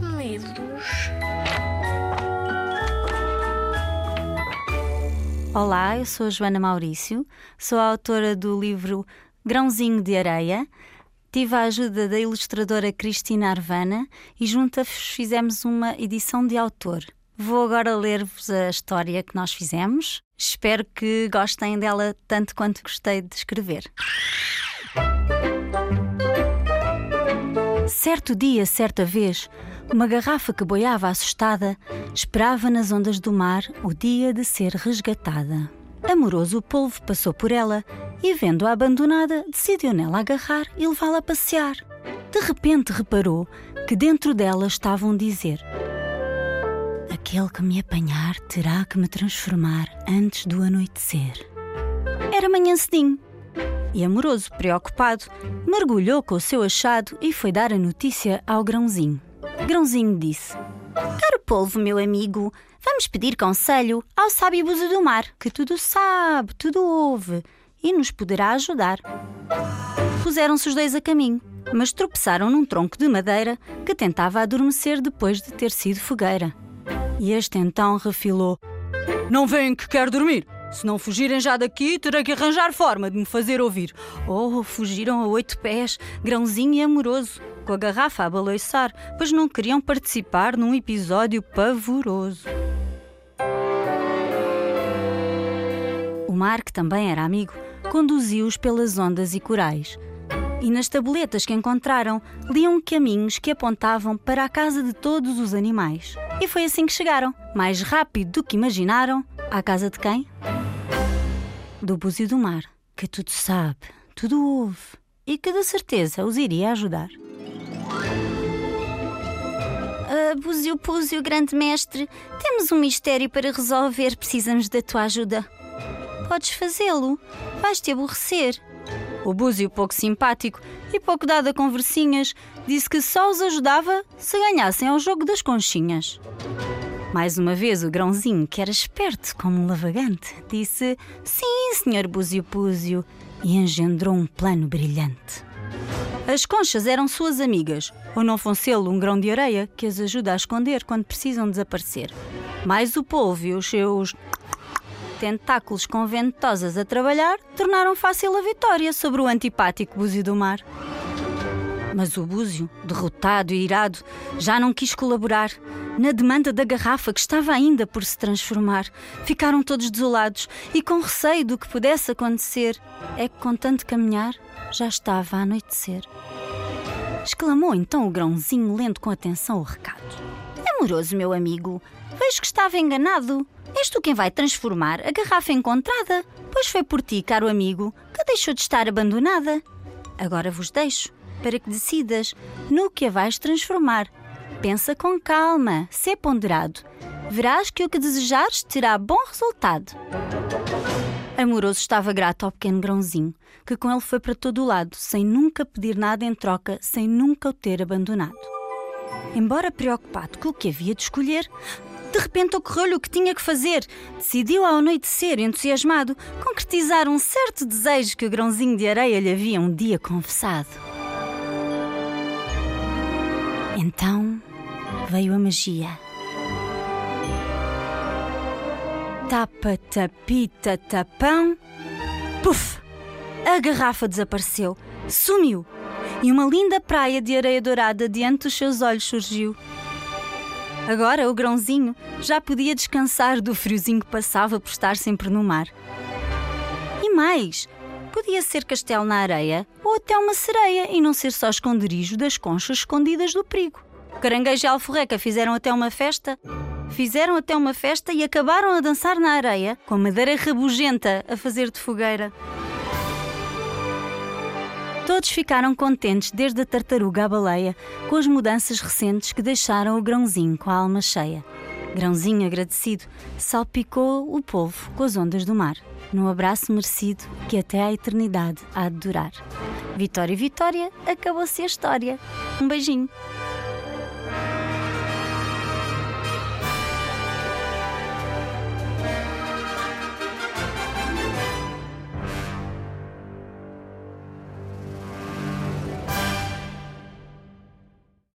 moedos. Olá, eu sou Joana Maurício, sou a autora do livro Grãozinho de Areia. Tive a ajuda da ilustradora Cristina Arvana e juntas fizemos uma edição de autor. Vou agora ler-vos a história que nós fizemos. Espero que gostem dela tanto quanto gostei de escrever. Certo dia, certa vez, uma garrafa que boiava assustada esperava nas ondas do mar o dia de ser resgatada. Amoroso polvo passou por ela e, vendo-a abandonada, decidiu nela agarrar e levá-la a passear. De repente reparou que dentro dela estavam a dizer: Aquele que me apanhar terá que me transformar antes do anoitecer. Era manhã cedinho. E amoroso, preocupado, mergulhou com o seu achado e foi dar a notícia ao grãozinho. Grãozinho disse: Caro polvo, meu amigo, vamos pedir conselho ao sábio buzo do mar, que tudo sabe, tudo ouve e nos poderá ajudar. Puseram-se os dois a caminho, mas tropeçaram num tronco de madeira que tentava adormecer depois de ter sido fogueira. E este então refilou: Não vem que quer dormir. Se não fugirem já daqui, terei que arranjar forma de me fazer ouvir. Oh, fugiram a oito pés, grãozinho e amoroso, com a garrafa a balançar, pois não queriam participar num episódio pavoroso. O mar, que também era amigo, conduziu-os pelas ondas e corais. E nas tabuletas que encontraram, liam caminhos que apontavam para a casa de todos os animais. E foi assim que chegaram, mais rápido do que imaginaram, à casa de quem? Do búzio do mar, que tudo sabe, tudo ouve e que de certeza os iria ajudar. Uh, búzio Púzio, grande mestre, temos um mistério para resolver, precisamos da tua ajuda. Podes fazê-lo, vais-te aborrecer. O búzio, pouco simpático e pouco dado a conversinhas, disse que só os ajudava se ganhassem ao jogo das conchinhas. Mais uma vez, o grãozinho, que era esperto como um lavagante, disse: Sim, senhor Búzio Púzio, e engendrou um plano brilhante. As conchas eram suas amigas, ou não foncelo um grão de areia que as ajuda a esconder quando precisam desaparecer. Mais o polvo e os seus tentáculos com ventosas a trabalhar tornaram fácil a vitória sobre o antipático búzio do mar. Mas o búzio, derrotado e irado, já não quis colaborar. Na demanda da garrafa que estava ainda por se transformar, ficaram todos desolados e com receio do que pudesse acontecer. É que, com tanto caminhar, já estava a anoitecer. Exclamou então o grãozinho, lendo com atenção o recado. Amoroso, meu amigo, vejo que estava enganado. És tu quem vai transformar a garrafa encontrada, pois foi por ti, caro amigo, que deixou de estar abandonada. Agora vos deixo para que decidas no que a vais transformar. Pensa com calma, sê ponderado. Verás que o que desejares terá bom resultado. Amoroso estava grato ao pequeno grãozinho, que com ele foi para todo o lado, sem nunca pedir nada em troca, sem nunca o ter abandonado. Embora preocupado com o que havia de escolher, de repente ocorreu-lhe o que tinha que fazer. Decidiu ao anoitecer, entusiasmado, concretizar um certo desejo que o grãozinho de areia lhe havia um dia confessado. Então veio a magia. Tapa, tapita, tapão. Puf! A garrafa desapareceu, sumiu, e uma linda praia de areia dourada diante dos seus olhos surgiu. Agora o grãozinho já podia descansar do friozinho que passava por estar sempre no mar. E mais, podia ser castelo na areia ou até uma sereia e não ser só esconderijo das conchas escondidas do perigo. Caranguejo e alforreca fizeram até uma festa. Fizeram até uma festa e acabaram a dançar na areia, com madeira rabugenta a fazer de fogueira. Todos ficaram contentes, desde a tartaruga à baleia, com as mudanças recentes que deixaram o grãozinho com a alma cheia. Grãozinho agradecido salpicou o povo com as ondas do mar, num abraço merecido que até à eternidade há de durar. Vitória, Vitória, acabou-se a história. Um beijinho.